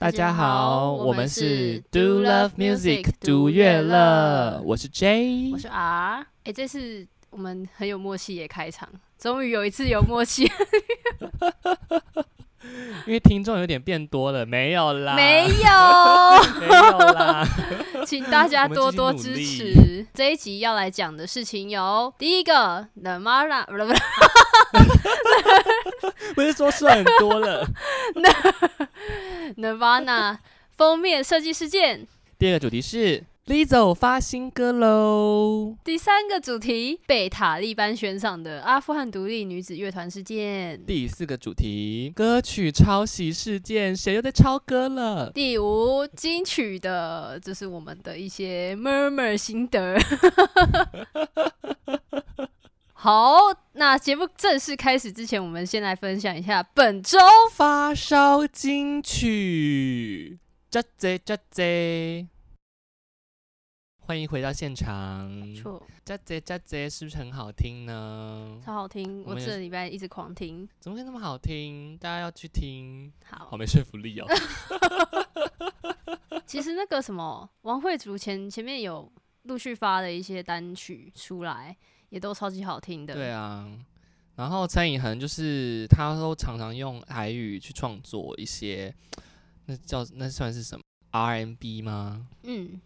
大家好，我们是 Do Love Music，Music 独独乐乐我是 J，我是 R。哎、这次我们很有默契也开场，终于有一次有默契，因为听众有点变多了，没有啦，没有，没有啦，请大家多多支持。这一集要来讲的事情有第一个 The Mara，不是说算很多了。Nirvana 封面设计事件。第二个主题是 Lizzo 发新歌喽，第三个主题被塔利班悬赏的阿富汗独立女子乐团事件。第四个主题歌曲抄袭事件，谁又在抄歌了？第五金曲的，这是我们的一些 murmur 心得。好，那节目正式开始之前，我们先来分享一下本周发烧金曲。加贼加贼，欢迎回到现场。错，加贼加贼是不是很好听呢？超好听，我这礼拜一直狂听。怎么会那么好听？大家要去听。好，好没说服力哦。其实那个什么，王慧竹前前面有陆续发了一些单曲出来。也都超级好听的。对啊，然后蔡颖恒就是他都常常用台语去创作一些，那叫那算是什么 RMB 吗？嗯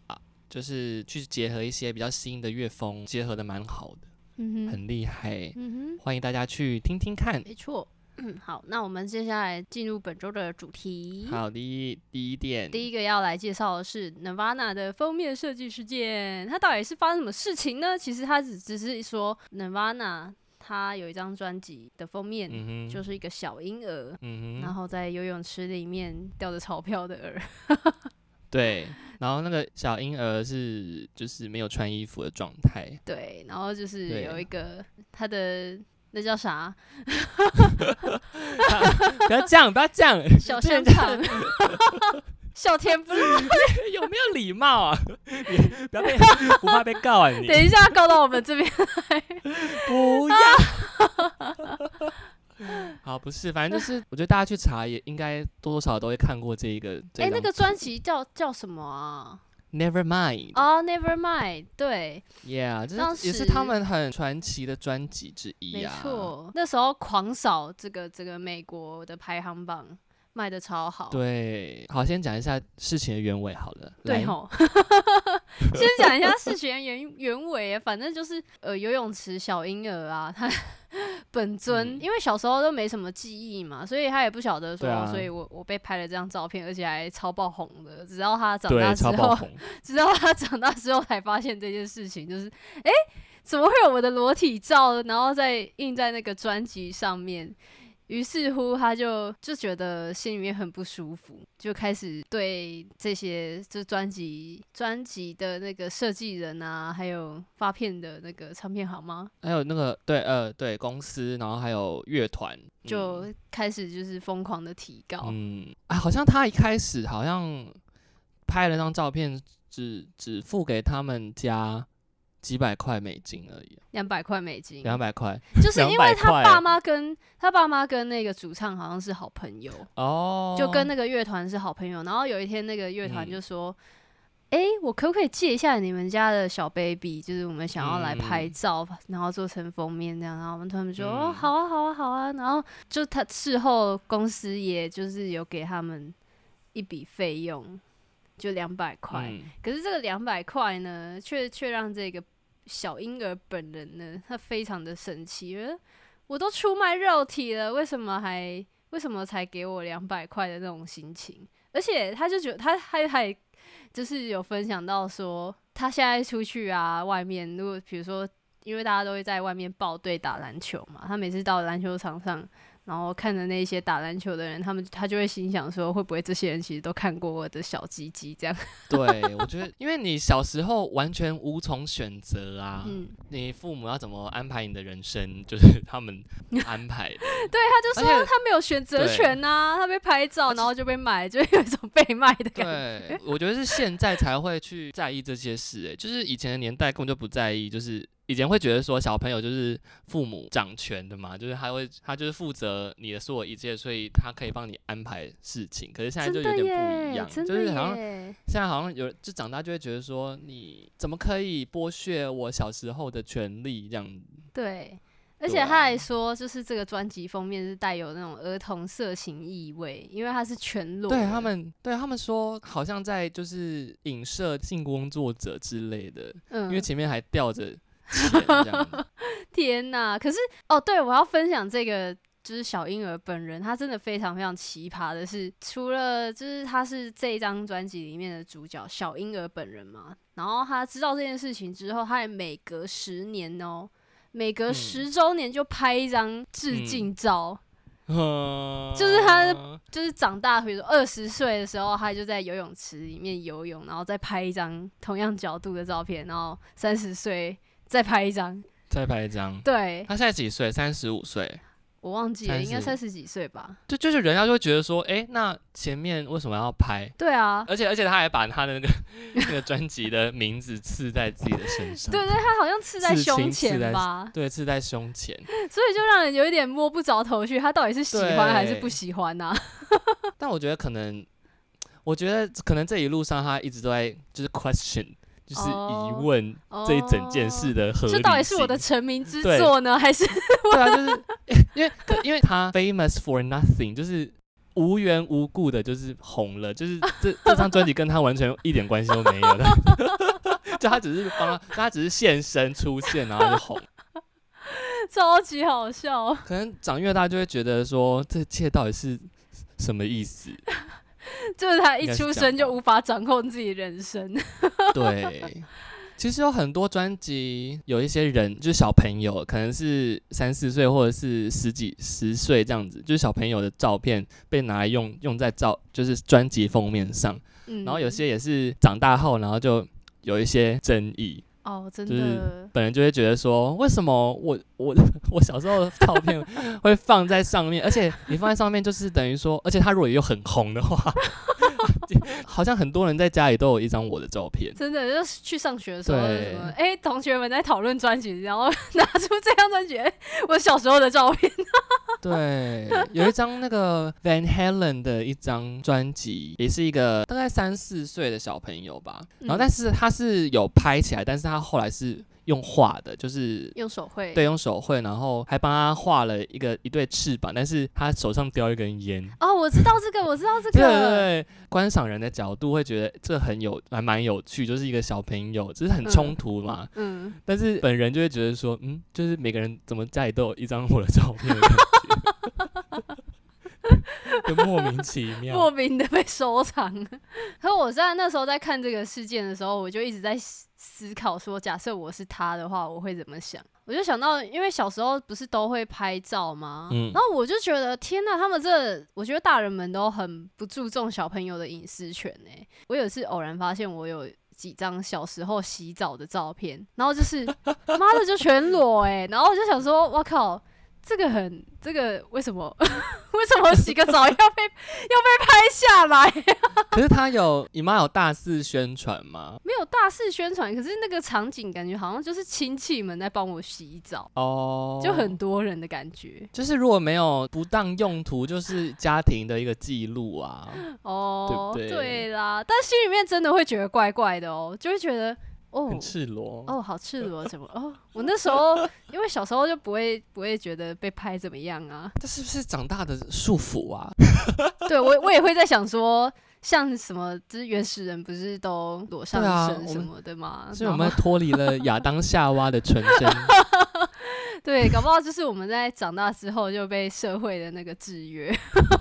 就是去结合一些比较新的乐风，结合的蛮好的，嗯哼，很厉害。嗯哼。欢迎大家去听听看。没错，嗯，好，那我们接下来进入本周的主题。好，第一第一点，第一个要来介绍的是 Nirvana 的封面设计事件，它到底是发生什么事情呢？其实它只只是说 Nirvana 他有一张专辑的封面，嗯，就是一个小婴儿，嗯，然后在游泳池里面吊着钞票的儿。对，然后那个小婴儿是就是没有穿衣服的状态，对，然后就是有一个他的那叫啥 不要这样，不要这样，小这香肠，小甜不辣。有没有礼貌啊？你不要被不怕被告啊你？等一下告到我们这边来。不要。好，不是，反正就是，我觉得大家去查也应该多多少少都会看过这一个。哎、那个专专辑叫叫什么啊？Never Mind，哦、n e v e r Mind，对，Yeah，这是也是他们很传奇的专辑之一没啊。错，那时候狂扫这个这个美国的排行榜，卖的超好。对，好，先讲一下事情的原委好了。来对吼，先讲一下事情的原原委，反正就是呃游泳池小婴儿啊，他本尊、嗯因为小时候都没什么记忆嘛，所以他也不晓得说，啊所以我我被拍了这张照片，而且还超爆红的，直到他长大之后，直到他长大之后才发现这件事情，就是诶，怎么会有我的裸体照，然后再印在那个专辑上面？于是乎，他就就觉得心里面很不舒服，就开始对这些就专辑专辑的那个设计人啊，还有发片的那个唱片行吗，还有那个对呃对公司，然后还有乐团，嗯就开始就是疯狂的提高。嗯啊，好像他一开始好像拍了张照片，只只付给他们家几百块美金而已，两百块美金，两百块就是因为他爸妈跟他爸妈跟那个主唱好像是好朋友，哦，就跟那个乐团是好朋友。然后有一天，那个乐团嗯就说：“诶，我可不可以借一下你们家的小 baby？就是我们想要来拍嗯照，然后做成封面这样。”然后我们他们说：“哦，嗯好啊，好啊，好啊。”然后就他事后公司也就是有给他们一笔费用，就两百块。嗯可是这个两百块呢，却却让这个小婴儿本人呢，他非常的生气，觉得我都出卖肉体了，为什么还为什么才给我两百块的那种心情？而且他就觉得他还还就是有分享到说，他现在出去啊，外面如果比如说，因为大家都会在外面报队打篮球嘛，他每次到篮球场上。然后看着那些打篮球的人，他们他就会心想说，会不会这些人其实都看过我的小鸡鸡这样？对，我觉得，因为你小时候完全无从选择啊，嗯，你父母要怎么安排你的人生，就是他们安排的。对，他就说他没有选择权呐、他被拍照，然后就被买，就有一种被卖的感觉。对，我觉得是现在才会去在意这些事、欸，就是以前的年代根本就不在意，就是以前会觉得说小朋友就是父母掌权的嘛，就是他会他就是负责你的所有一切，所以他可以帮你安排事情。可是现在就有点不一样，就是好像现在好像有就长大就会觉得说你怎么可以剥削我小时候的权利这样？对。而且他还说，就是这个专辑封面是带有那种儿童色情意味，因为它是全裸。对他们，对他们说，好像在就是影射性工作者之类的。嗯，因为前面还吊着钱。天哪！可是哦，对我要分享这个，就是小婴儿本人，他真的非常非常奇葩的是，除了就是他是这一张专辑里面的主角小婴儿本人嘛，然后他知道这件事情之后，他也每隔十年哦。每隔十周年就拍一张致敬照，就是他就是长大，比如说二十岁的时候，他就在游泳池里面游泳，然后再拍一张同样角度的照片，然后三十岁再拍一张，再拍一张。对，他现在几岁？三十五岁。我忘记了，应该三十几岁吧。就就是人家就会觉得说，哎，那前面为什么要拍？对啊，而且而且他还把他的那个 那个专辑的名字刺在自己的身上。对对，他好像刺在胸前吧？对，刺在胸前。所以就让人有一点摸不着头绪，他到底是喜欢还是不喜欢呢？但我觉得可能，我觉得可能这一路上他一直都在就是 question。就是疑问这一整件事的合理性，这到底是我的成名之作呢，还是？对啊，就是 因为因为他 famous for nothing，就是无缘无故的，就是红了，就是这 这张专辑跟他完全一点关系都没有的，就他只是帮他，他只是现身出现，然后就红，超级好笑。可能长越大就会觉得说，这一切到底是什么意思？就是他一出生就无法掌控自己人生。对，其实有很多专辑，有一些人就是小朋友，可能是三四岁或者是十几十岁这样子，就是小朋友的照片被拿来用用在照，就是专辑封面上。然后有些也是长大后，然后就有一些争议。哦，真的，本人就会觉得说，为什么我我我小时候的照片会放在上面，而且你放在上面就是等于说，而且他如果又很红的话。好像很多人在家里都有一张我的照片，真的就是去上学的时候，什么哎，同学们在讨论专辑，然后 拿出这张专辑，我小时候的照片。对，有一张那个 Van Halen 的一张专辑，也是一个大概三四岁的小朋友吧，然后但是他是有拍起来，但是他后来是。用画的，就是用手绘，对，用手绘，然后还帮他画了一个一对翅膀，但是他手上叼一根烟。哦，我知道这个，我知道这个。对对对，观赏人的角度会觉得这很有，还蛮有趣，就是一个小朋友，只是很冲突嘛。嗯。但是本人就会觉得说，嗯，就是每个人怎么家里都有一张我的照片。就莫名其妙，莫名的被收藏。可我在那时候在看这个事件的时候，我就一直在思考说，假设我是他的话，我会怎么想？我就想到，因为小时候不是都会拍照吗？嗯，然后我就觉得，天呐，他们这，我觉得大人们都很不注重小朋友的隐私权呢。我有一次偶然发现，我有几张小时候洗澡的照片，然后就是妈的就全裸哎，然后我就想说，我靠。这个很，这个为什么？为什么洗个澡要被要被拍下来？可是他有你妈有大肆宣传吗？没有大肆宣传，可是那个场景感觉好像就是亲戚们在帮我洗澡哦，就很多人的感觉。就是如果没有不当用途，就是家庭的一个记录啊。哦，对对？对啦，但心里面真的会觉得怪怪的哦，就会觉得。哦，很赤裸哦，好赤裸，怎么哦？我那时候因为小时候就不会不会觉得被拍怎么样啊？这是不是长大的束缚啊？对我我也会在想说，像什么就是原始人不是都裸上身什么的吗？所以我们脱离了亚当夏娃的纯真。对，搞不好就是我们在长大之后就被社会的那个制约，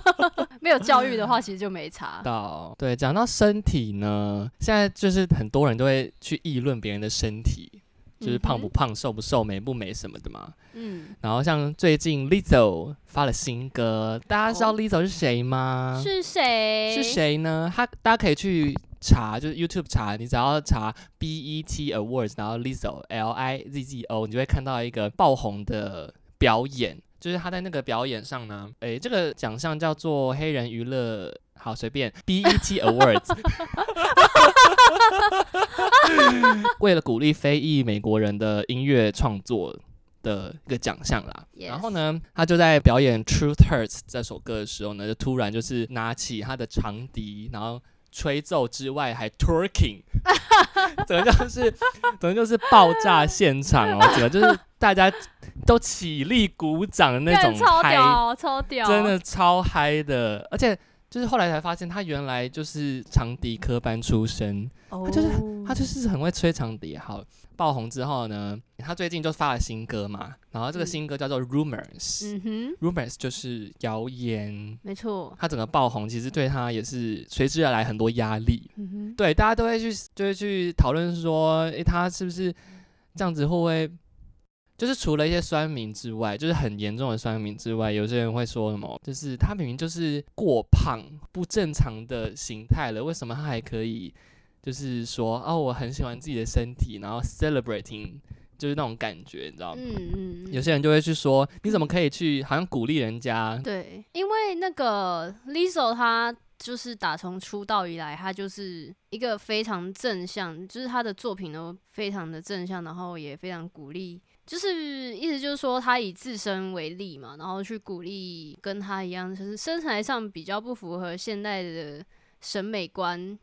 没有教育的话，其实就没差。到对，讲到身体呢，现在就是很多人都会去议论别人的身体，就是胖不胖、瘦不瘦、美不美什么的嘛。嗯。然后像最近 Lizzo 发了新歌，大家知道 Lizzo 是谁吗？是谁？是谁呢？他大家可以去。查就是 YouTube 查，你只要查 BET Awards，然后 Lizzo L I Z Z O，你就会看到一个爆红的表演，就是他在那个表演上呢，诶，这个奖项叫做黑人娱乐，好随便 BET Awards，为了鼓励非裔美国人的音乐创作的一个奖项啦。Yes 然后呢，他就在表演《Truth Hurts》这首歌的时候呢，就突然就是拿起他的长笛，然后吹奏之外还 twerking，整个就是 整个就是爆炸现场哦，整个就是大家都起立鼓掌的那种嗨超嗨，屌，超屌，真的超嗨的，而且。就是后来才发现，他原来就是长笛科班出身，他，就是他就是很会吹长笛。好，爆红之后呢，他最近就发了新歌嘛，然后这个嗯新歌叫做《Rumors》，嗯哼，Rumors 就是谣言，没错，他整个爆红，其实对他也是随之而来很多压力。嗯哼，对，大家都会去就会去讨论说，诶，他是不是这样子会不会？就是除了一些酸民之外，就是很严重的酸民之外，有些人会说什么？就是他明明就是过胖、不正常的形态了，为什么他还可以？就是说，哦，我很喜欢自己的身体，然后 celebrating，就是那种感觉，你知道吗？嗯嗯，有些人就会去说，你怎么可以去好像鼓励人家？对，因为那个 Lizzo 她就是打从出道以来，她就是一个非常正向，就是她的作品都非常的正向，然后也非常鼓励，就是意思就是说他以自身为例嘛，然后去鼓励跟他一样，就是身材上比较不符合现代的审美观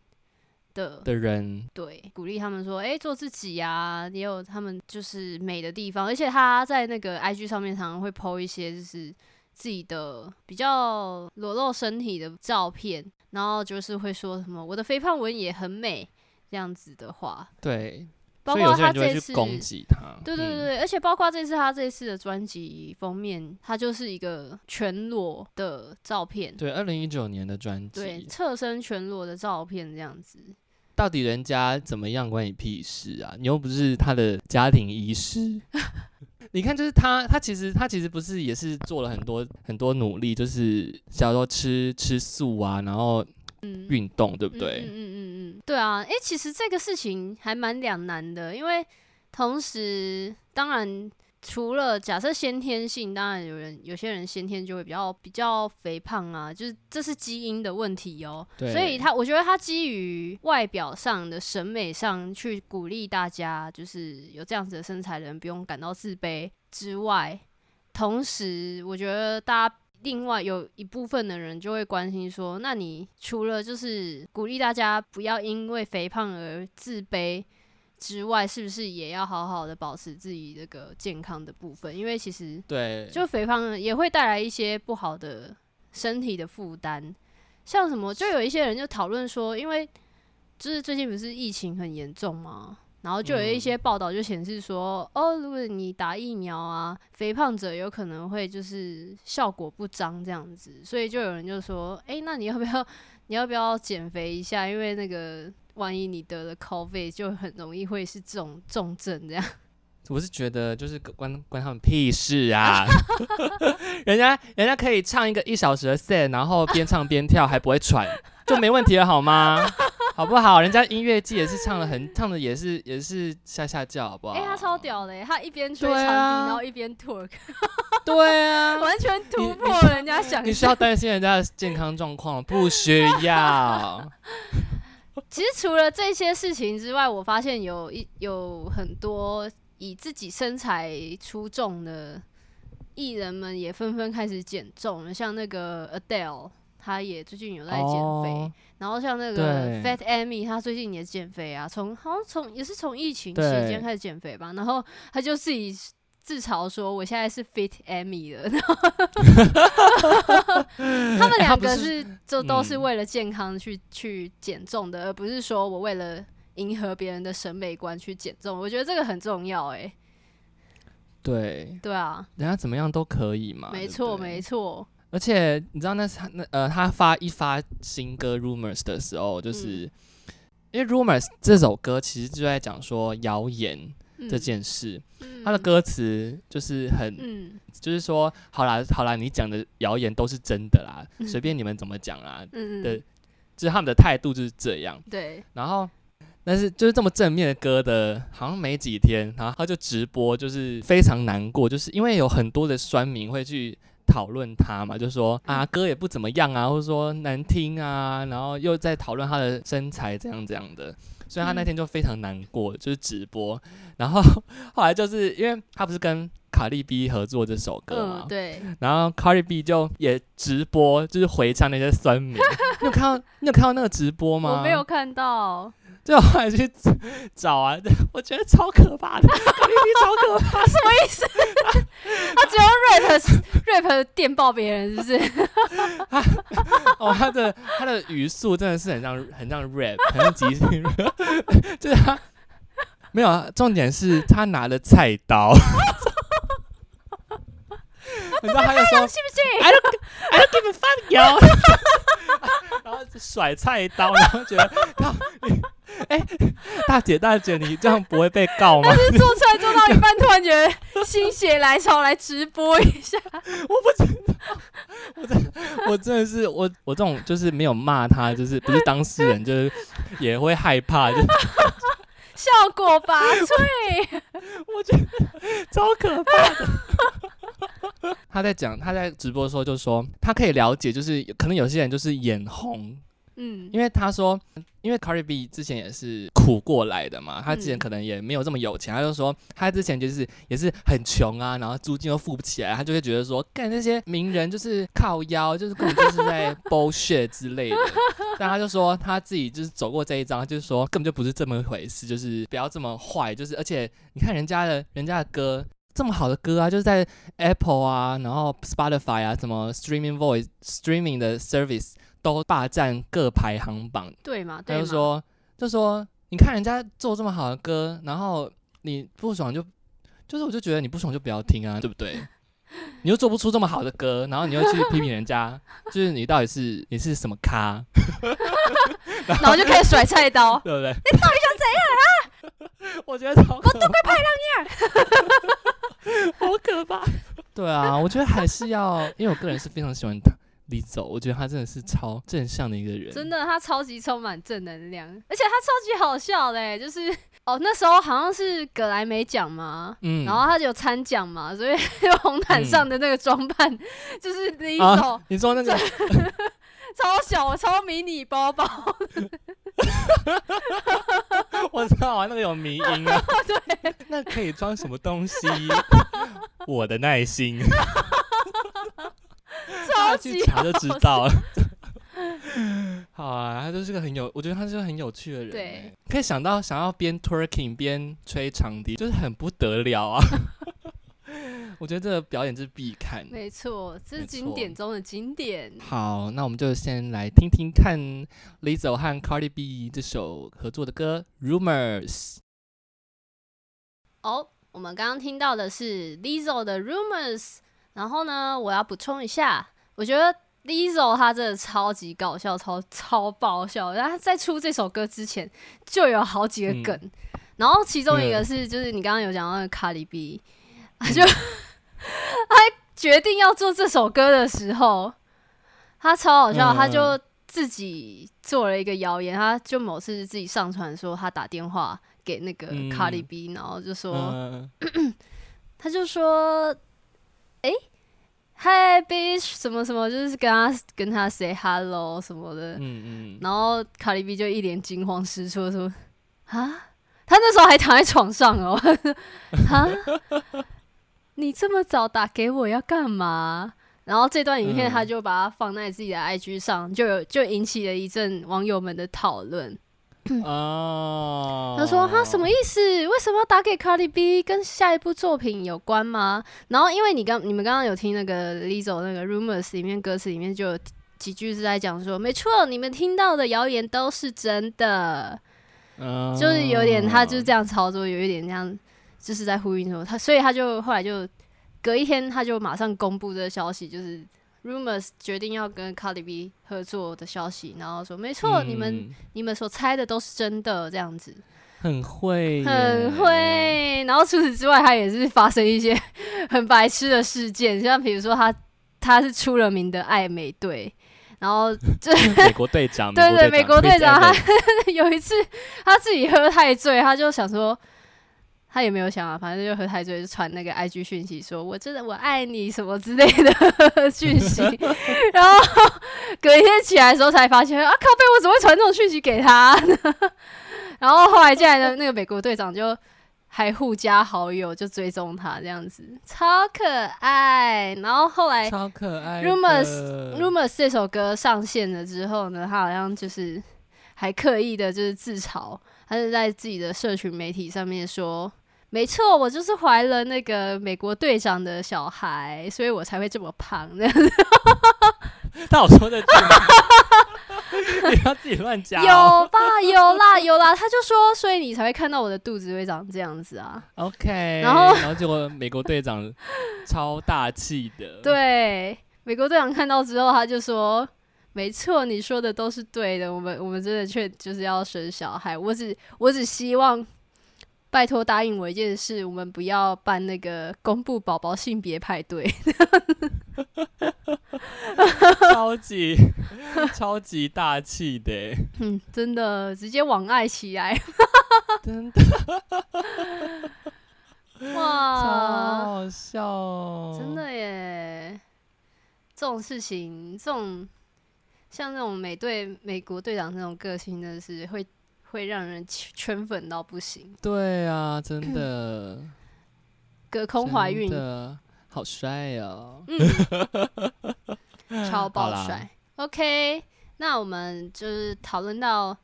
的的人，对，鼓励他们说，哎、做自己呀、也有他们就是美的地方，而且他在那个 IG 上面常常会 PO 一些就是自己的比较裸露身体的照片，然后就是会说什么我的肥胖纹也很美这样子的话，对，包括他这次去攻击他。嗯对对对对，而且包括这次他这次的专辑封面，它就是一个全裸的照片，对，二零一九年的专辑对，侧身全裸的照片这样子。到底人家怎么样关你屁事啊？你又不是他的家庭医师。你看，就是他，他其实他其实不是也是做了很多很多努力，就是假如说吃吃素啊，然后嗯，运动，对不对？嗯嗯嗯嗯嗯，对啊，诶，其实这个事情还蛮两难的，因为同时，当然除了假设先天性，当然有人有些人先天就会比较比较肥胖啊，就是这是基因的问题哦、对所以他我觉得他基于外表上的审美上去鼓励大家，就是有这样子的身材的人不用感到自卑之外，同时我觉得大家。另外有一部分的人就会关心说，那你除了就是鼓励大家不要因为肥胖而自卑之外，是不是也要好好的保持自己这个健康的部分？因为其实对，就肥胖也会带来一些不好的身体的负担，像什么，就有一些人就讨论说，因为就是最近不是疫情很严重吗？然后就有一些报道就显示说，哦，如果你打疫苗啊，肥胖者有可能会就是效果不彰这样子，所以就有人就说，哎，那你要不要你要不要减肥一下？因为那个万一你得了 COVID，就很容易会是这种重症这样。我是觉得就是关关他们屁事啊！人家人家可以唱一个一小时的 set，然后边唱边跳还不会喘，就没问题了好吗？好不好？人家音乐季也是唱的很 唱的也是也是下下叫，好不好？哎，他超屌的，他一边吹对长笛，啊然后一边 twerk，对啊，完全突破人家想你需要象。担心人家的健康状况，不需要。其实除了这些事情之外，我发现有一有很多以自己身材出众的艺人们也纷纷开始减重了，像那个 Adele，她也最近有在减肥。哦然后像那个 Fat Amy，她最近也减肥啊，从好像从也是从疫情期间开始减肥吧。然后她就自己自嘲说：“我现在是 Fit Amy 了。”然后 他们两个是是就都是嗯为了健康去、去减重的，而不是说我为了迎合别人的审美观去减重。我觉得这个很重要、欸，对，对啊，人家怎么样都可以嘛。没错，没错，而且你知道那那呃，他发一发新歌《Rumors》的时候，就是、嗯。因为《Rumors》这首歌其实就在讲说谣言嗯。这件事，嗯。他的歌词就是很、嗯。就是说，好啦好啦，你讲的谣言都是真的啦，随便你们怎么讲啊，嗯嗯。的就是他们的态度就是这样。对，然后但是就是这么正面的歌的，好像没几天，然后他就直播，就是非常难过，就是因为有很多的酸民会去讨论他嘛，就说啊歌也不怎么样啊，或者说难听啊，然后又在讨论他的身材这样这样的，所以他那天就非常难过，就是直播，然后 后来就是因为他不是跟卡利 B 合作这首歌嘛嗯，，对，然后 Cardi B 就也直播，就是回唱那些酸民。你有看到你有看到那个直播吗？我没有，看到，就后还去找啊，我觉得超可怕的，Cardi B 超可怕。什么意思？他只用 rap rap 电爆别人，是不是？哦，他的他的语速真的是很像很像 rap，很像即兴 rap，就是他没有啊。重点是他拿了菜刀。你知道他就说信不信？I don't I don't give a fuck 然后就甩菜刀，然后觉得靠你，哎、大姐大姐，你这样不会被告吗？但是做菜做到一半，突然觉得心血来潮来直播一下，我不知道，我真我真的是我我这种就是没有骂他，就是不是当事人，就是也会害怕，就是效果拔萃。我觉得超可怕的。他在讲，他在直播的时候就说，他可以了解，就是可能有些人就是眼红，嗯，因为他说，因为 Cardi B 之前也是苦过来的嘛，他之前嗯可能也没有这么有钱，他就说他之前就是也是很穷啊，然后租金又付不起来，他就会觉得说，干那些名人就是靠腰，就是根本就是在 bullshit 之类的。但他就说他自己就是走过这一章，就是说根本就不是这么一回事，就是不要这么坏，就是而且你看人家的人家的歌。这么好的歌啊，就是在 Apple 啊，然后 Spotify 啊，什么 Streaming Voice Streaming 的 Service 都霸占各排行榜，对嘛？他对嘛？就说，就说，你看人家做这么好的歌，然后你不爽就，就是我就觉得你不爽就不要听啊，对不对？你又做不出这么好的歌，然后你又去批评人家，就是你到底是你是什么咖，然后就开始甩菜刀。对不对？你到底想怎样啊？我觉得超可怕，我都快派浪样，好可怕。对啊，我觉得还是要，因为我个人是非常喜欢他 Lizzo，我觉得他真的是超正向的一个人，真的，他超级充满正能量，而且他超级好笑嘞，就是哦，那时候好像是葛莱美奖嘛，嗯，然后他就有参奖嘛，所以 红毯上的那个装扮、就是李啊手、你说那个 超小超迷你包包，我知道啊，那个有迷音啊。对，那可以装什么东西？我的耐心，大家去查就知道了。好啊，他就是个很有，我觉得他是个很有趣的人。对，可以想到想要边 twerking 边吹长笛，就是很不得了啊。我觉得这个表演是必看。没错，这是没经典中的经典。好，那我们就先来听听看 Lizzo 和 Cardi B 这首合作的歌《Rumors》。哦，我们刚刚听到的是 Lizzo 的 Rumors，然后呢，我要补充一下，我觉得 Lizzo 她真的超级搞笑，超超爆笑。然后他在出这首歌之前就有好几个梗，然后其中一个是就是你刚刚有讲到的卡里比他 就他决定要做这首歌的时候，他超好笑，嗯他就自己做了一个谣言，他就某次自己上传说他打电话给那个嗯。卡里 B，、然后就说。嗯 他就说：“诶？h i bitch，什么什么，就是跟他跟他 say hello 什么的。嗯嗯，然后卡利比就一脸惊慌失措说：“啊，他那时候还躺在床上哦，啊，你这么早打给我要干嘛？”然后这段影片嗯他就把它放在自己的 IG 上，就有就引起了一阵网友们的讨论。哦，他说：“他什么意思？为什么要打给 Cardi B？跟下一部作品有关吗？”然后，因为你刚你们刚刚有听那个 Lizzo 那个 Rumors 里面歌词里面就有几句是在讲说，没错，你们听到的谣言都是真的，嗯就是有点他就是这样操作，有一点这样，就是在呼应说他，所以他就后来就隔一天他就马上公布这个消息，就是 Rumors 决定要跟 Cardi B 合作的消息，然后说没错，你们嗯你们所猜的都是真的，这样子。很会，很。会。然后除此之外，他也是发生一些 很白痴的事件，像比如说他他是出了名的爱美队，然后就 美国队长，对 对，美美国队长他有一次他自己喝太醉，他就想说。他也没有想啊，反正就喝太醉，就传那个 IG 讯息，说我真的我爱你什么之类的 讯息。然后隔一天起来的时候才发现，啊靠背，我怎么会传这种讯息给他呢？然后后来进来的那个美国队长就还互加好友，就追踪他这样子，超可爱。然后后来超可爱。Rumors Rumors 这首歌上线了之后呢，他好像就是还刻意的就是自嘲，他是在自己的社群媒体上面说。没错，我就是怀了那个美国队长的小孩，所以我才会这么胖。这样子 他有说的句吗？你不要自己乱加、哦。有吧？有啦，有啦。他就说，所以你才会看到我的肚子会长这样子啊。OK，然后然后结果美国队长超大气的，，对，美国队长看到之后，他就说：“没错，你说的都是对的。我们我们真的确就是要生小孩。我只我只希望。”拜托答应我一件事，我们不要办那个公布宝宝性别派对。超级超级大气的，嗯，真的直接网爱起来，真的。超 哇，好笑、哦，真的耶！这种事情，这种像那种美队美国队长那种个性，真的是会会让人 圈粉到不行。对啊，真 的，隔空怀孕，的好帅哦，超爆帅。OK，那我们就是讨论到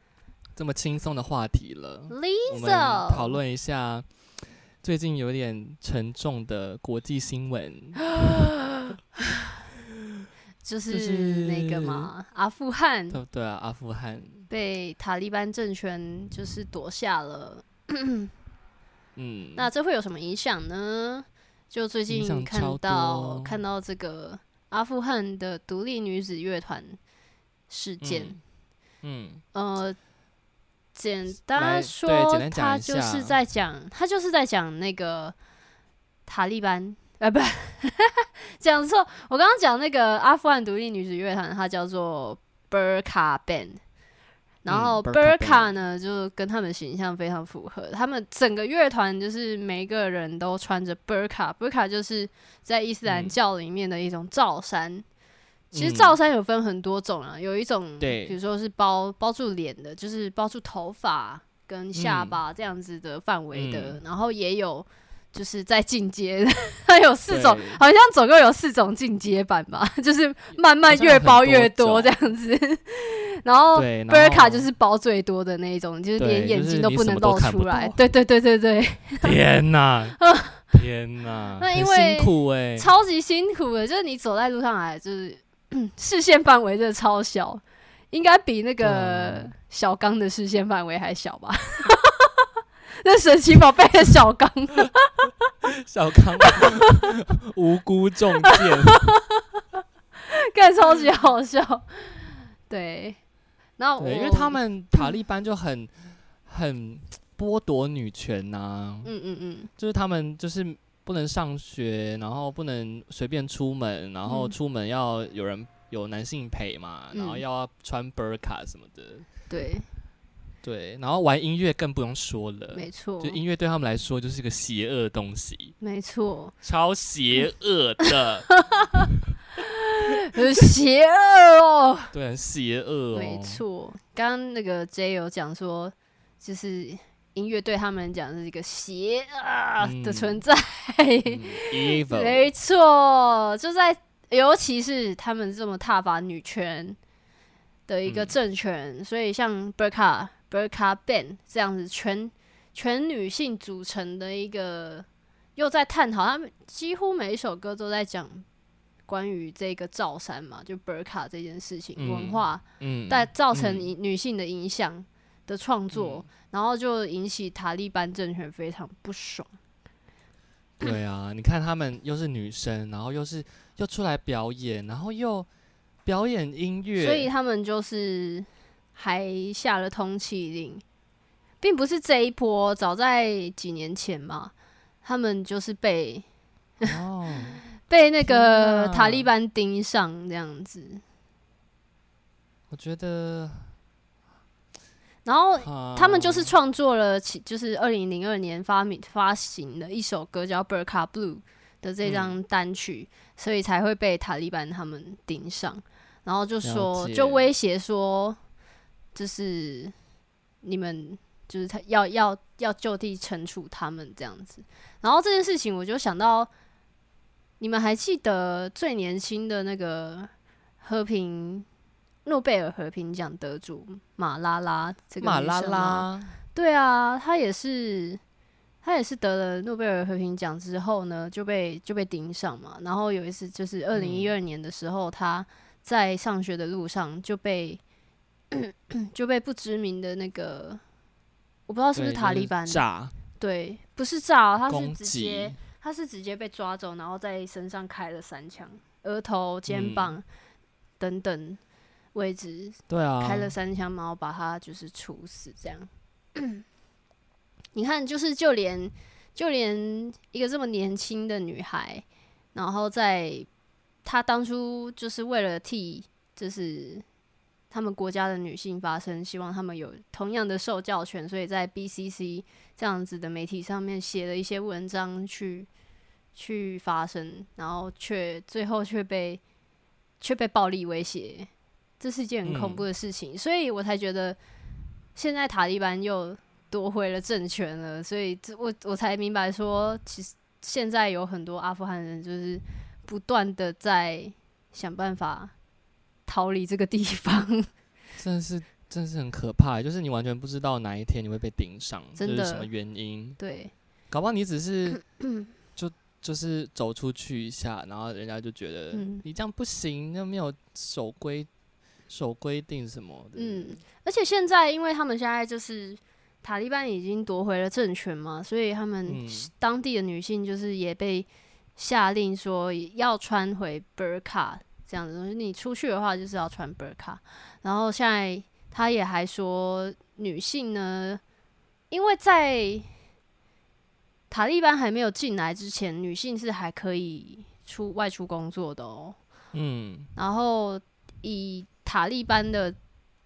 这么轻松的话题了，我们 Lisa 讨论一下最近有点沉重的国际新闻，就 就是是那个嘛，阿富汗对不对啊？阿富汗，被塔利班政权就是夺下了，嗯，那这会有什么影响呢？就最近看到看到这个阿富汗的独立女子乐团事件，嗯，呃，简单说，他就是在讲，他就是在讲那个塔利班，呃，不，讲错。我刚刚讲那个阿富汗独立女子乐团，它叫做 Burka Band。然后嗯，Burqa Burka 呢，就跟他们形象非常符合。他们整个乐团就是每一个人都穿着 Burka，Burka 就是在伊斯兰嗯。教里面的一种罩衫。其实嗯。罩衫有分很多种啊，有一种比如说是包包住脸的，就是包住头发跟下嗯。巴这样子的范围的，嗯。然后也有就是在进阶，它有四种，好像总共有四种进阶版吧，就是慢慢越包越多多这样子。然后对 b u r k a 就是包最多的那一种，就是连眼睛都不能露出来。对对对对对，天哪，天哪，那因为辛苦哎、超级辛苦的，就是你走在路上来，就是 视线范围真的超小，应该比那个小刚的视线范围还小吧？那神奇宝贝的小刚，小刚 无辜中箭，干超级好笑。对，然后我对，因为他们塔利班就很很剥夺女权呐、嗯嗯嗯，就是他们就是不能上学，然后不能随便出门，然后嗯。出门要有人有男性陪嘛，然后嗯。要穿 burka 什么的，对，对，然后玩音乐更不用说了，没错就，音乐对他们来说就是一个邪恶的东西，没错，超邪 恶的，很邪恶哦。对，很邪恶哦，没错，刚刚那个 J 有讲说，就是音乐对他们讲是一个邪恶的嗯存在。嗯，evil，没错，就在尤其是他们这么踏伐女权的一个嗯政权，所以像 Burka Burka Band 这样子全全女性组成的一个，又在探讨他们几乎每一首歌都在讲关于这个罩衫嘛，就 Berka 这件事情、嗯文化，嗯，但造成女性的影响的创作，然后就引起塔利班政权非常不爽。对啊，你看他们又是女生，然后又是又出来表演，然后又表演音乐，所以他们就是还下了通缉令，并不是这一波，早在几年前嘛，他们就是被哦，被那个塔利班盯上这样子。我觉得然后他们就是啊创作了其，就是二零零二年发明发行的一首歌叫《Burka Blue》的这张单曲，所以才会被塔利班他们盯上，然后就说就威胁说，就是你们就是他要要要就地惩处他们这样子。然后这件事情我就想到，你们还记得最年轻的那个和平诺贝尔和平奖得主马拉拉这个马拉拉，对啊，他也是，他也是得了诺贝尔和平奖之后呢，就被就被盯上嘛。然后有一次就是二零一二年的时候，他在上学的路上就被就被不知名的那个，我不知道是不是塔利班，炸对，不是炸哦，他是直接，他是直接被抓走，然后在身上开了三枪，额头、肩嗯膀、等等位置对啊，开了三枪，然后把他就是处死这样。你看，就是就连就连一个这么年轻的女孩，然后在她当初就是为了替就是他们国家的女性发声，希望他们有同样的受教权，所以在 BCC 这样子的媒体上面写了一些文章去去发声，然后却最后却被却被暴力威胁，这是一件很恐嗯怖的事情，所以我才觉得现在塔利班又夺回了政权了，所以这我我才明白说，其实现在有很多阿富汗人就是不断的在想办法逃离这个地方，真的是真的是很可怕，就是你完全不知道哪一天你会被盯上，真的。就是什么原因，对，搞不好你只是 就就是走出去一下，然后人家就觉得嗯。你这样不行，又没有守规守规定什么的，嗯，而且现在因为他们现在就是塔利班已经夺回了政权嘛，所以他们嗯。当地的女性就是也被下令说要穿回 burqa 这样子，就是你出去的话就是要穿 burka。然后现在他也还说，女性呢，因为在塔利班还没有进来之前，女性是还可以出外出工作的哦。嗯然后以塔利班的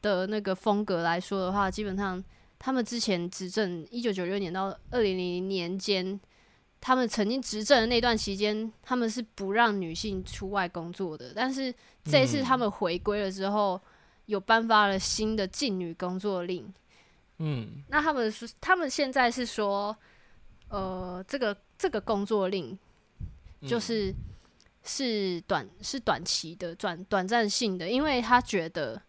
的那个风格来说的话，基本上他们之前执政一九九六年到二零零零年间，他们曾经执政的那段期间，他们是不让女性出外工作的。但是这一次他们回归了之后，有颁发了新的禁女工作令。嗯那他们是他们现在是说，呃，这个这个工作令嗯就是是短是短期的短短暂性的，因为他觉得，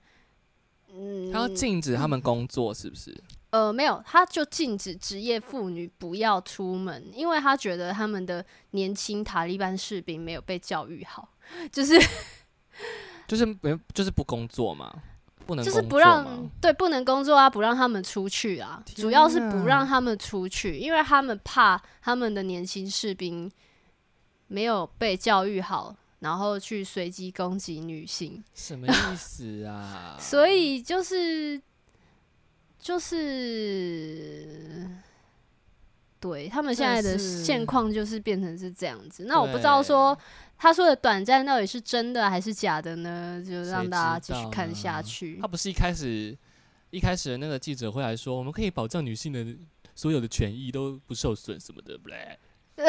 嗯，他要禁止他们工作是不是？呃没有，他就禁止职业妇女不要出门，因为他觉得他们的年轻塔利班士兵没有被教育好，就是 就是没就是不工作嘛，不能就是不让嘛对不能工作啊，不让他们出去啊，天主要是不哪让他们出去，因为他们怕他们的年轻士兵没有被教育好，然后去随机攻击女性。什么意思啊？所以就是就是，对他们现在的现况就是变成是这样子。那我不知道说他说的短暂到底是真的还是假的呢？就让大家继续看下去他。不是一开始一开始的那个记者会来说，我们可以保障女性的所有的权益都不受损什么的，不嘞？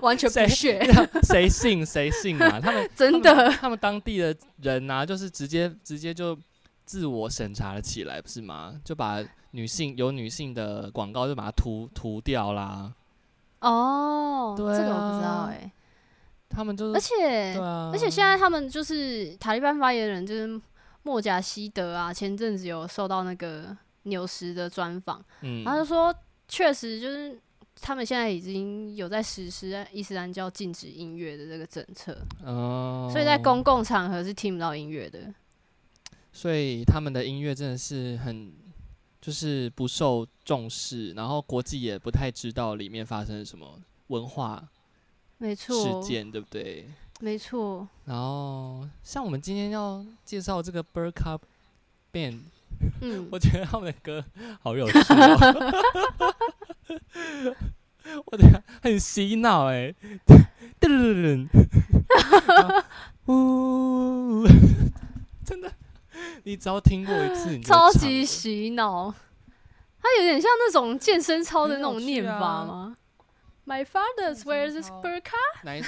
完全不谁屑，谁信谁信啊？他们 真的。他们当地的人呐、就是直接直接就自我审查了起来，不是吗？就把女性有女性的广告就把它涂涂掉啦。哦，对这个我不知道啊哎、他们就是而且、而且现在他们就是塔利班发言人，就是莫贾希德啊，前阵子有受到那个纽时的专访，嗯，他就说，确实就是他们现在已经有在实施伊斯兰教禁止音乐的这个政策，哦，所以在公共场合是听不到音乐的。所以他们的音乐真的是很就是不受重视，然后国际也不太知道里面发生了什么文化事没错事，件，对不对？没错，然后像我们今天要介绍这个 Bur Cup Band，嗯，我觉得他们的歌好有趣、哦，我觉得很洗脑哎，噔噔噔噔，呜，真的，你只要听过一次，超级洗脑。它有点像那种健身操的那种念法啊。吗？My father 健身 wears 操 burqa，哪一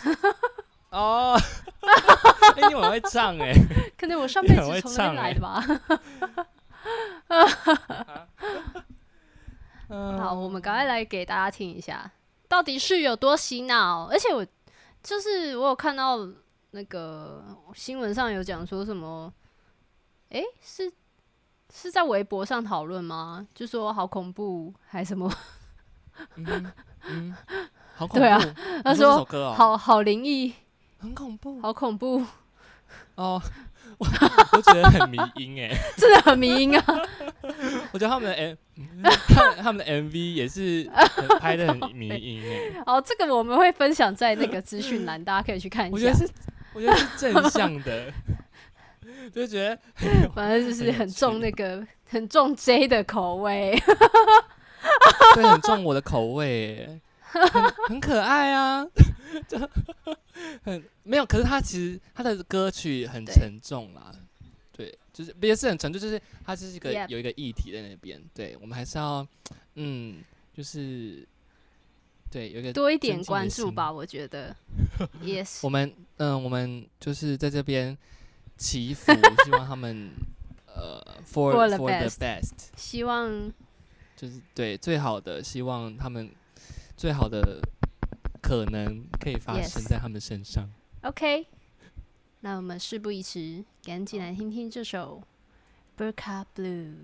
哦，哎，你很会唱哎，可能我上辈子从那来的吧。嗯 好，我们赶快来给大家听一下，到底是有多洗脑。而且我就是我有看到那个新闻上有讲说什么，诶，是是在微博上讨论吗？就说好恐怖，还什么？嗯嗯，好恐怖。对啊他说好好灵异，很恐怖好恐怖，哦，我我觉得很迷音哎，真的很迷因啊！我觉得他们的 M，他他们的 MV 也是很拍的很迷音哎，哦，这个我们会分享在那个资讯栏，大家可以去看一下。我觉得是，我觉得是正向的，就觉得 反正就是很重那个很重 J 的口味。对很重我的口味哎，很很可爱啊，就很没有，可是他其实他的歌曲很沉重啦。对，就是也是很沉重，就是他就是一个有一个议题在那边。对，我们还是要，嗯，就是对有一个多一点关注吧，我觉得。Yes，我们嗯，我们就是在这边祈福，希望他们呃 for For the for the best best，希望就是对最好的，希望他们最好的可能可以发 Yes 生在他们身上。 OK。那我们事不宜迟，赶紧来听听这首《Burka Blue》。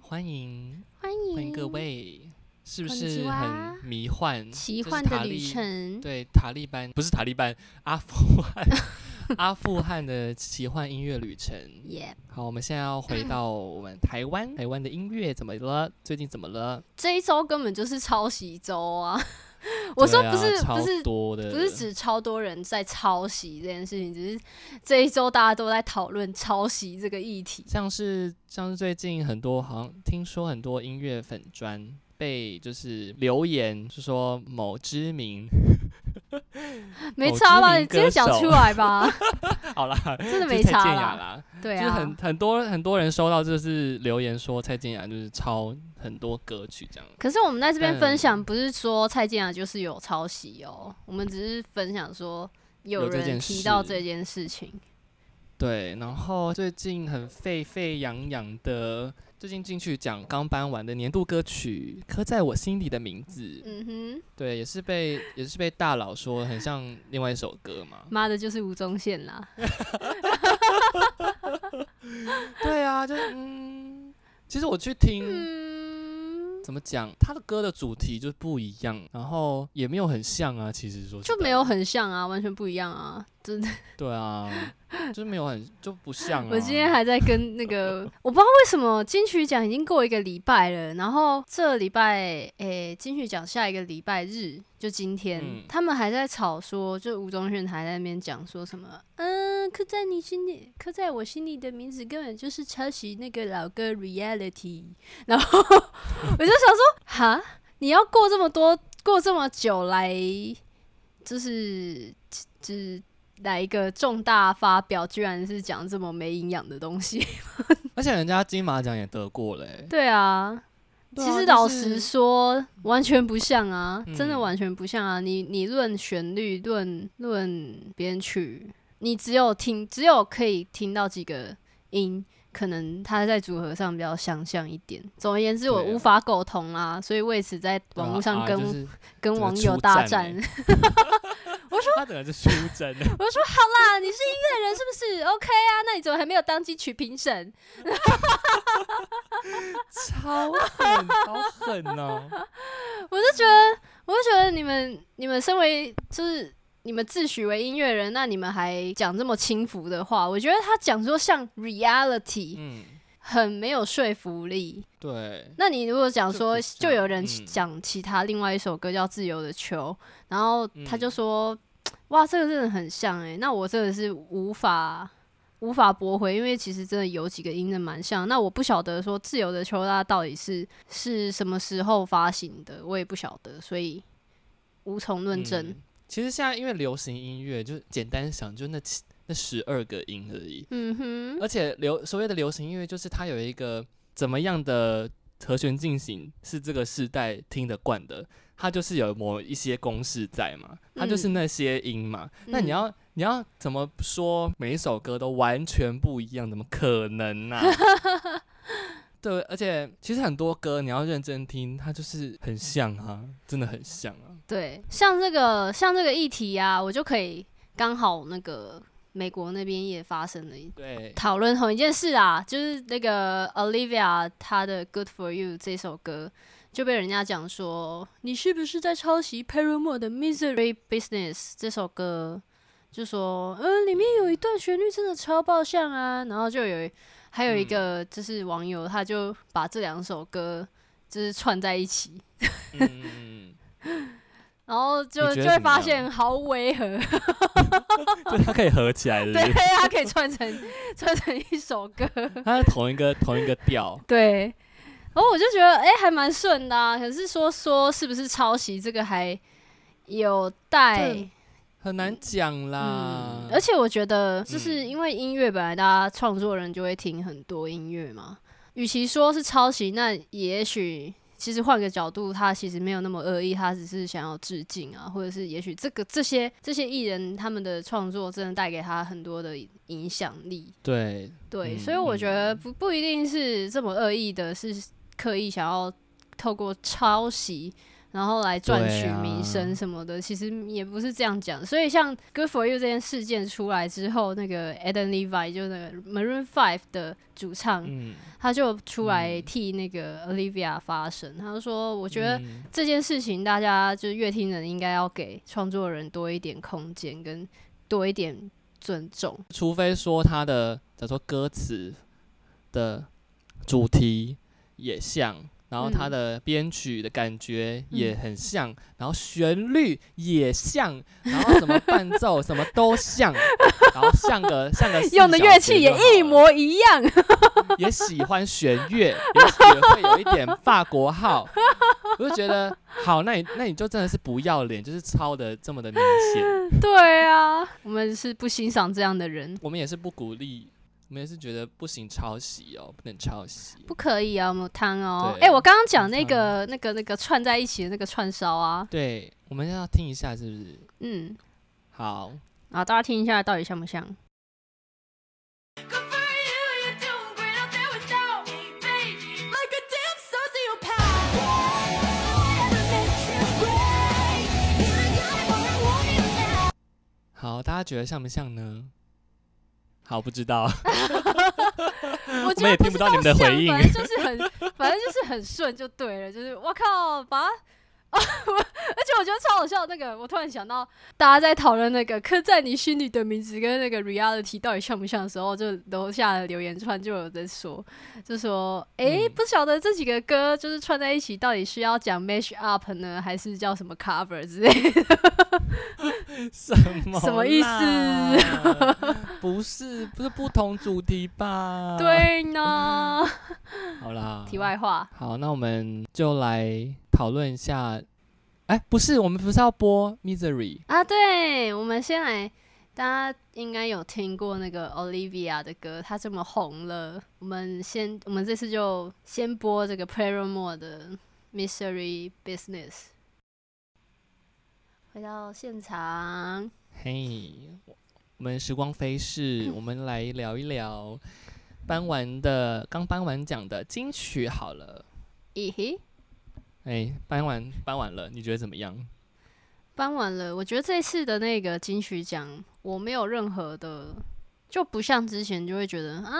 欢迎欢迎欢迎各位，是不こんに是ちは很迷幻？奇就是幻的旅塔利程。对，塔利班不是塔利班，阿富汗 阿富汗的奇幻音乐旅程。耶好，我们现在要回到我们台湾，台湾的音乐怎么了？最近怎么了？这一周根本就是抄袭周啊！我说不是、不是多的，不是指超多人在抄袭这件事情，只是这一周大家都在讨论抄袭这个议题。像是像是最近很多好像听说很多音乐粉专被就是留言，是说某知名某 没差吧？你直接讲出来吧。好啦，真的没差啦。啦，对就是很啊，很多很多人收到就是留言说蔡健雅就是抄很多歌曲这样。可是我们在这边分嗯享，不是说蔡健雅就是有抄袭哦，我们只是分享说有人提到事这件事情。对，然后最近很沸沸扬扬的，最近进去奖刚颁完的年度歌曲《刻在我心底的名字》，嗯哼，对，也是被也是被大佬说很像另外一首歌嘛。妈的，就是吴宗宪啦。对啊，就是嗯，其实我去听，嗯，怎么讲，他的歌的主题就不一样，然后也没有很像啊。其实说就没有很像啊，完全不一样啊，真的。对啊，就是没有很就不像啊。我今天还在跟那个，我不知道为什么金曲奖已经过一个礼拜了，然后这礼拜，诶、金曲奖下一个礼拜日就今天，嗯他们还在吵说，就吴宗宪还在那边讲说什么，嗯，刻在你心里，刻在我心里的名字根本就是抄袭那个老歌 Reality，然后我就想说，哈，你要过这么多，过这么久来，就是只。来一个重大发表，居然是讲这么没营养的东西。而且人家金马奖也得过嘞、对啊，对啊其实老实说，完全不像啊，真的嗯完全不像啊。你你论旋律，论论编曲，你只有听，只有可以听到几个音，可能它在组合上比较相像一点。总而言之，我无法沟通啊，所以为此在网络上跟、啊就是跟网友大出战 我说他整个是出征的，我说好啦，你是音乐人是不是？OK 啊，那你怎么还没有当机取评审？超狠，好狠哦、我就觉得，我就觉得你们你们身为就是你们自诩为音乐人，那你们还讲这么轻浮的话，我觉得他讲说像 reality 嗯，很没有说服力。对，那你如果讲说，就就有人嗯讲其他另外一首歌叫《自由的球》，然后他就嗯说，哇，这个真的很像诶、那我真的是无法。无法驳回，因为其实真的有几个音的蛮像。那我不晓得说《自由的球》它到底是是什么时候发行的，我也不晓得，所以无从论证。嗯其实现在因为流行音乐，就简单想，就那七那十二个音而已。嗯哼，而且流所谓的流行音乐，就是它有一个怎么样的和弦进行是这个世代听得惯的，它就是有某一些公式在嘛，它就是嗯那些音嘛。那你嗯要你要怎么说每一首歌都完全不一样？怎么可能呢、对，而且其实很多歌你要认真听，它就是很像啊，真的很像啊。对，像这个像这个议题啊，我就可以刚好那个美国那边也发生了一对，讨论同一件事啊，就是那个 Olivia 她的《Good for You》这首歌就被人家讲说，你是不是在抄袭 Paramore 的《Misery Business》这首歌？就说，嗯、里面有一段旋律真的超爆像啊，然后就有还有一嗯个就是网友，他就把这两首歌就是串在一起，嗯，然后就就会发现好违和，就它可以合起来的，对，它可以串成 串成一首歌，它是同一个同一个调。对，然后我就觉得，哎、还蛮顺的啊。可是说说是不是抄袭，这个还有待很难讲啦。嗯，，而且我觉得，就是嗯。因为音乐本来大家创作人就会听很多音乐嘛，与其说是抄袭，那也许其实换个角度，他其实没有那么恶意，他只是想要致敬啊，或者是也许这个这些这些艺人他们的创作真的带给他很多的影响力，对，对，嗯所以我觉得不。不一定是这么恶意的，是刻意想要透过抄袭，然后来赚取名声什么的，其实也不是这样讲。所以像《Good for You》这件事件出来之后，那个 Adam Levine 就那个 Maroon Five 的主唱，嗯，他就出来嗯替那个 Olivia 发声，他就说：“我觉得嗯这件事情，大家就是乐听人应该要给创作人多一点空间，跟多一点尊重。除非说他的假如说歌词的主题也像，然后他嗯。的编曲的感觉也很像，然后旋律也像，然后什么伴奏 什么都像，然后像个像个用的乐器也一模一样，也喜欢弦乐，也也会有一点法国号，我就觉得好，那你那你就真的是不要脸，就是抄的这么的明显。对啊，我们是不欣赏这样的人，我们也是不鼓励，我们是觉得不行抄袭哦，不能抄袭，不可以啊，母汤哦！哎，我刚刚讲那个、那个、那个串在一起的那个串烧啊。对，我们要听一下，是不是？嗯，好，好，大家听一下，到底像不像？好，大家觉得像不像呢？好，不知道。我觉得听不到你们的回应反正就是很，反正就是很顺就对了。就是我靠，把它，而且我觉得超好笑。那个我突然想到，大家在讨论那个刻在你心里的名字跟那个 reality 到底像不像的时候，就楼下的留言串就有在说，就说，诶，嗯不晓得这几个歌就是串在一起，到底是要讲 mash up 呢，还是叫什么 cover 之类的？什么？什么意思？不是，不是不同主题吧？，对呢。好啦。题外话，好，那我们就来讨论一下。哎、不是，我们不是要播《Misery》？啊，对，我们先来，大家应该有听过那个 Olivia 的歌，她这么红了，我们先，我们这次就先播这个 Paramore 的 Mystery Business。回到现场，嘿，我们时光飞逝，我们来聊一聊颁完的刚颁完奖的金曲好了。咦嘿，哎、颁完颁完了，你觉得怎么样？颁完了，我觉得这次的那个金曲奖，我没有任何的，就不像之前就会觉得啊，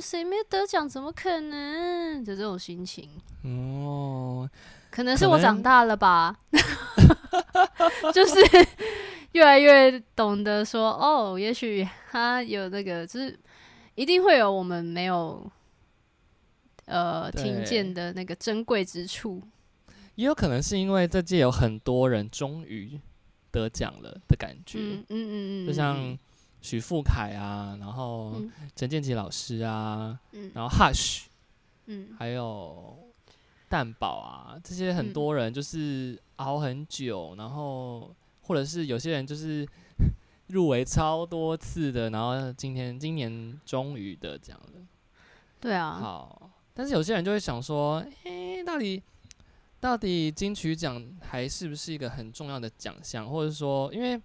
谁没得奖，怎么可能的这种心情。哦，可能是我长大了吧，就是越来越懂得说，哦，也许他有那个，就是一定会有我们没有呃听见的那个珍贵之处。也有可能是因为这届有很多人终于得奖了的感觉，嗯嗯嗯嗯，就像许富凯啊，然后嗯。陈建奇老师啊，嗯。然后 Hush，嗯。还有蛋宝啊，这些很嗯多人就是熬很久，然后或者是有些人就是 入围超多次的，然后今天今年终于得奖了。对啊，好，但是有些人就会想说，诶、到底到底金曲奖还是不是一个很重要的奖项，或者说，因为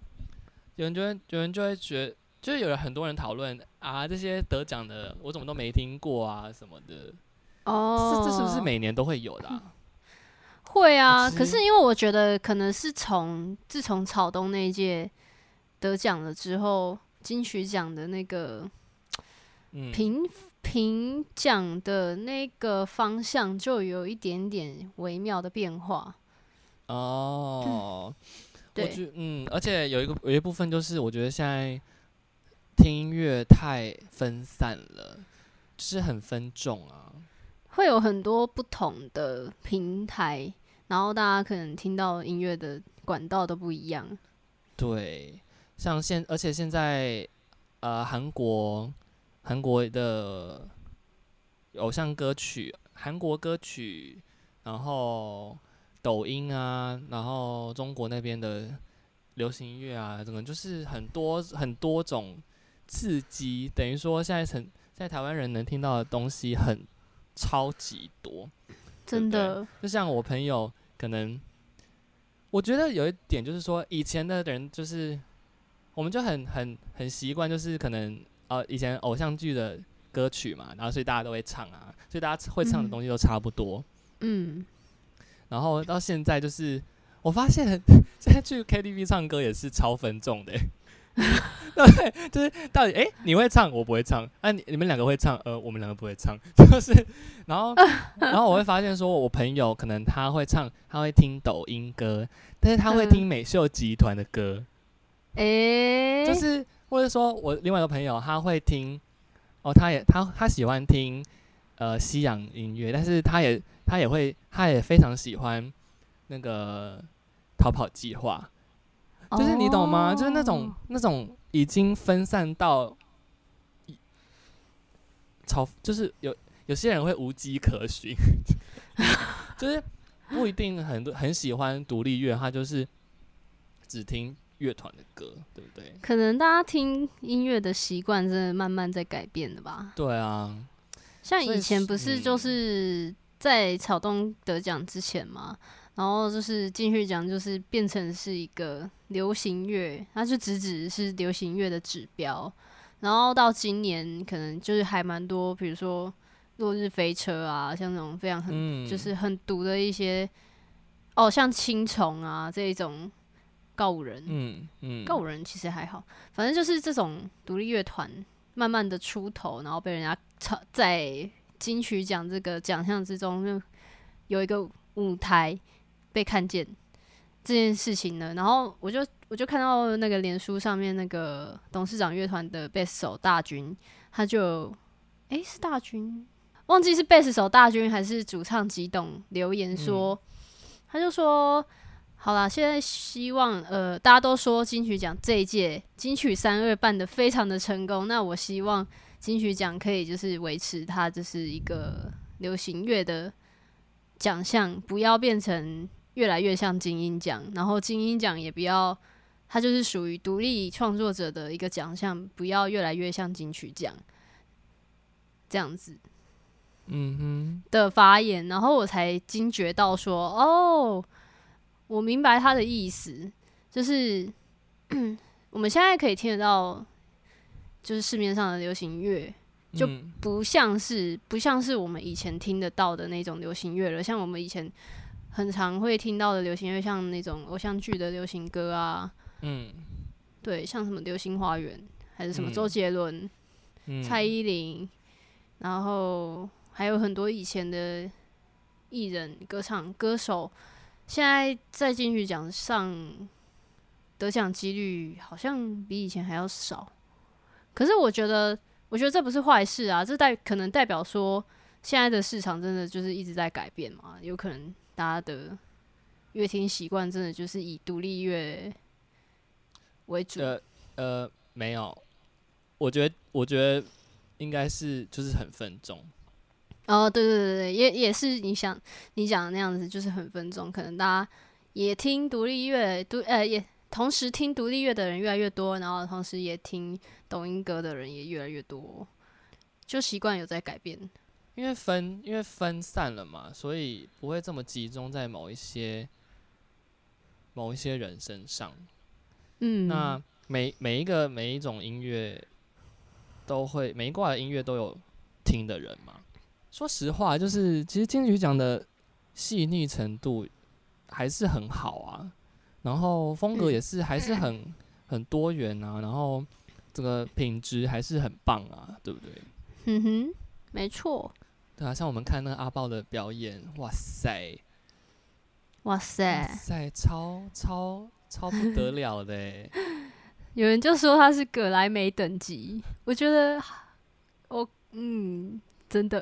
有人就会有人就会觉得，就是有人很多人讨论啊，这些得奖的我怎么都没听过啊什么的，哦，这这是不是每年都会有的、啊？会啊？可是因为我觉得可能是从自从草东那一届得奖了之后，金曲奖的那个嗯，评评奖的那个方向就有一点点微妙的变化。哦，我对，觉嗯，而且有一个有一部分就是，我觉得现在听音乐太分散了，就是很分众啊。会有很多不同的平台，然后大家可能听到音乐的管道都不一样。对，像现而且现在呃，韩国韩国的偶像歌曲、韩国歌曲，然后抖音啊，然后中国那边的流行音乐啊，整个就是很多很多种刺激，等于说现在成在台湾人能听到的东西很超级多。真的，就像我朋友，可能我觉得有一点就是说，以前的人就是，我们就很很很习惯，就是可能呃以前偶像剧的歌曲嘛，然后所以大家都会唱啊，所以大家会唱的嗯。东西都差不多。嗯，然后到现在就是，我发现 现在去 KTV 唱歌也是超分众的。欸、对，就是到底哎、诶你会唱，我不会唱，啊你你们两个会唱，呃我们两个不会唱，就是然后然后我会发现说，我朋友可能他会唱，他会听抖音歌，但是他会嗯。听美秀集团的歌，诶、就是或者说我另外一个朋友他会听，哦他也他他喜欢听呃西洋音乐，但是他也他也会他也非常喜欢那个逃跑计划。就是你懂吗？就是那种哦那种已经分散到一超，就是有有些人会无迹可寻，就是不一定很多很喜欢独立乐，他就是只听乐团的歌，对不对？可能大家听音乐的习惯真的慢慢在改变的吧。对啊，像以前不是就嗯是在草东得奖之前嘛，然后就是金曲奖就是变成是一个流行乐，它就只只是流行乐的指标。然后到今年可能就是还蛮多，比如说落日飞车啊，像那种非常很、嗯，就是很毒的一些，哦，像青虫啊这一种告五人，嗯嗯，告五人其实还好，反正就是这种独立乐团慢慢的出头，然后被人家超在金曲奖这个奖项之中就有一个舞台被看见这件事情呢，然后我就我就看到那个脸书上面那个董事长乐团的贝斯手大军，他就诶、是大军，忘记是贝斯手大军还是主唱吉董留言说，他就说。好啦，现在希望呃，大家都说金曲奖这一届金曲三二办的非常的成功，那我希望金曲奖可以就是维持它就是一个流行乐的奖项，不要变成越来越像金鹰奖，然后金鹰奖也不要，它就是属于独立创作者的一个奖项，不要越来越像金曲奖这样子。嗯哼的发言，然后我才惊觉到说，哦，我明白他的意思，就是 我们现在可以听得到，就是市面上的流行乐，就嗯。不像是不像是我们以前听得到的那种流行乐了，像我们以前很常会听到的流行乐，像那种偶像剧的流行歌啊，嗯。对，像什么《流星花园》还是什么嗯周杰伦、嗯，蔡依林，然后还有很多以前的艺人、歌唱歌手，现在在金曲奖上得奖几率好像比以前还要少。可是我觉得，我觉得这不是坏事啊，这代可能代表说现在的市场真的就是一直在改变嘛，有可能大家的乐听习惯真的就是以独立乐为主。呃呃没有，我觉得我觉得应该是就是很分众，哦，对对对对，也也是你想你讲的那样子，就是很分众，可能大家也听独立乐，独呃也同时听独立乐的人越来越多，然后同时也听抖音歌的人也越来越多，就习惯有在改变。因为分因为分散了嘛，所以不会这么集中在某一些某一些人身上。嗯，那每每一个每一种音乐都会每一挂的音乐都有听的人嘛。说实话，就是其实金曲奖的细腻程度还是很好啊，然后风格也是还是很、很多元啊，然后这个品质还是很棒啊，对不对？嗯哼，没错。对啊，像我们看那个阿豹的表演，哇塞，哇塞哇塞，超超超不得 了的欸有人就说他是葛莱美等级，我觉得真的，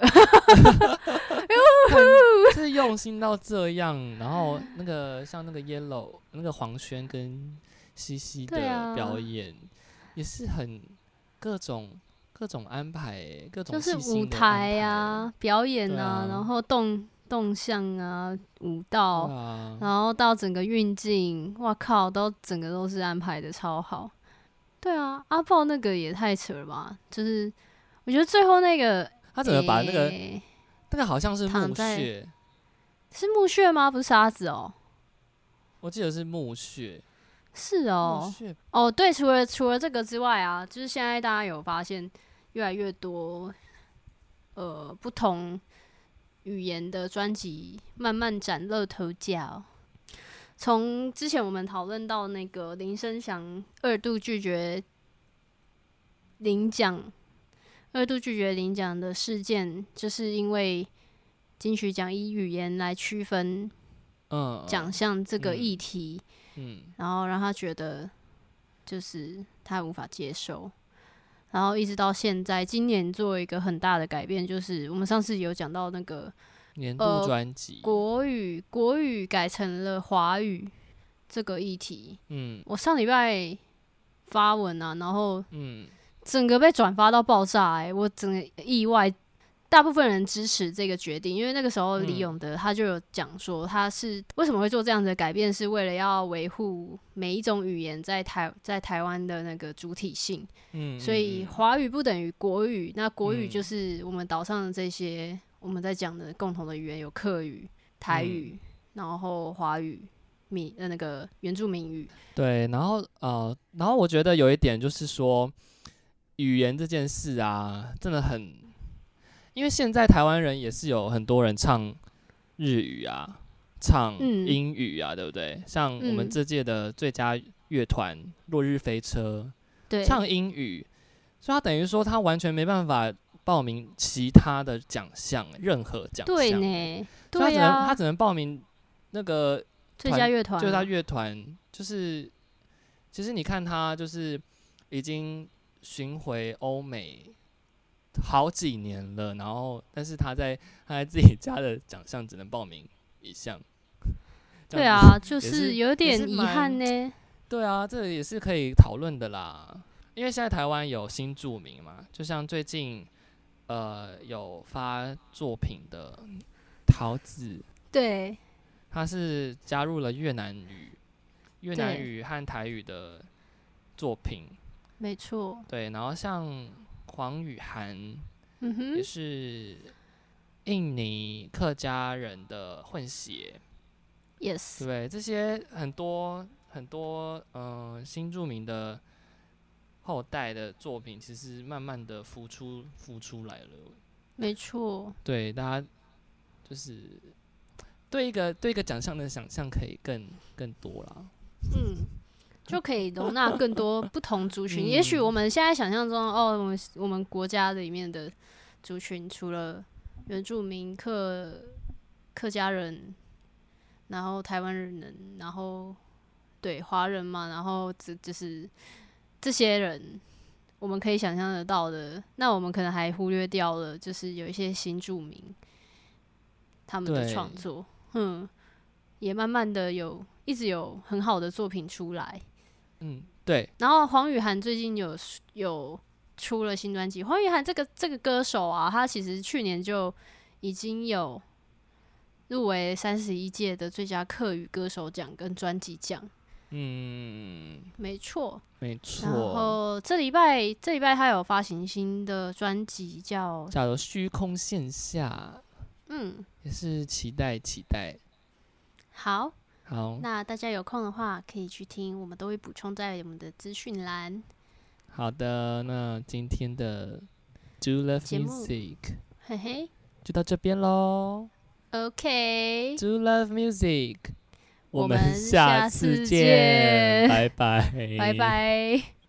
是用心到这样，然后那个像那个 Yellow 那个黄轩跟西西的表演，也是很各种各种安排欸，各种就是舞台啊、表演对啊然后动动向啊、舞蹈，啊，然后到整个运镜，哇靠，都整个都是安排的超好。对啊，阿豹那个也太扯了吧！就是我觉得最后那个他怎么把那个、诶那个好像是墓穴，是墓穴吗？不是沙子哦，我记得是墓穴，是哦，穴哦对，除了除了这个之外啊，就是现在大家有发现越来越多呃不同语言的专辑慢慢崭露头角。从之前我们讨论到那个林声祥二度拒绝领奖，二度拒绝领奖的事件，就是因为金曲奖以语言来区分嗯奖项这个嗯议题，嗯。然后让他觉得就是他无法接受，然后一直到现在，今年做一个很大的改变，就是我们上次有讲到那个年度呃专辑，国语国语改成了华语这个议题。嗯。我上礼拜发文啊，然后嗯整个被转发到爆炸、欸，我整个意外。大部分人支持这个决定，因为那个时候李嗯永德他就有讲说，他是为什么会做这样的改变，是为了要维护每一种语言在台在台湾的那个主体性。嗯，所以嗯华语不等于国语，那国语嗯就是我们岛上的这些我们在讲的共同的语言，有客语、台语，然后华语、闽呃那个原住民语。对，然后呃，然后我觉得有一点就是说，语言这件事啊，真的很，因为现在台湾人也是有很多人唱日语啊，唱嗯。英语啊，对不对？像我们嗯。这届的最佳乐团《落日飞车》对，唱英语，所以他等于说他完全没办法报名其他的奖项，任何奖项，对呢，所以他只能他，只能报名那个最团佳乐团。啊，就是他乐团，就是其实你看他就是已经巡回欧美好几年了，然后但是他在他在自己家的奖项只能报名一项。对啊，就是有点遗憾呢。对啊，这也是可以讨论的啦。因为现在台湾有新著名嘛，就像最近呃有发作品的桃子，对，他是加入了越南语、越南语和台语的作品，没错，对，然后像黄雨涵嗯哼也，是印尼客家人的混血，对 yes，对？这些很多很多嗯、呃新著名的后代的作品，其实慢慢的浮出浮出来了。没错，对，大家就是对一个对一个奖项的想象可以更更多啦。嗯，就可以容纳更多不同族群。也许嗯我们现在想象中，哦，我们我们国家里面的族群，除了原住民、客客家人，然后台湾人，然后对华人嘛，然后这就是这些人。我们可以想象得到的，那我们可能还忽略掉了，就是有一些新住民他们的创作，嗯，也慢慢的有一直有很好的作品出来。嗯，对，然后黄雨涵最近有有出了新专辑。黄雨涵这个这个歌手啊，他其实去年就已经有入围三十一届的最佳客语歌手奖跟专辑奖。嗯，没错。没错然，后这礼拜这礼拜他有发行新的专辑，叫假如虚空线下，嗯也是期待期待。好。好，那大家有空的话可以去听，我们都会补充在我们的资讯栏。好的，那今天的 Do Love Music 嘿嘿就到这边喽。，OK，Do Love Music，我们们下次见拜拜，拜。拜。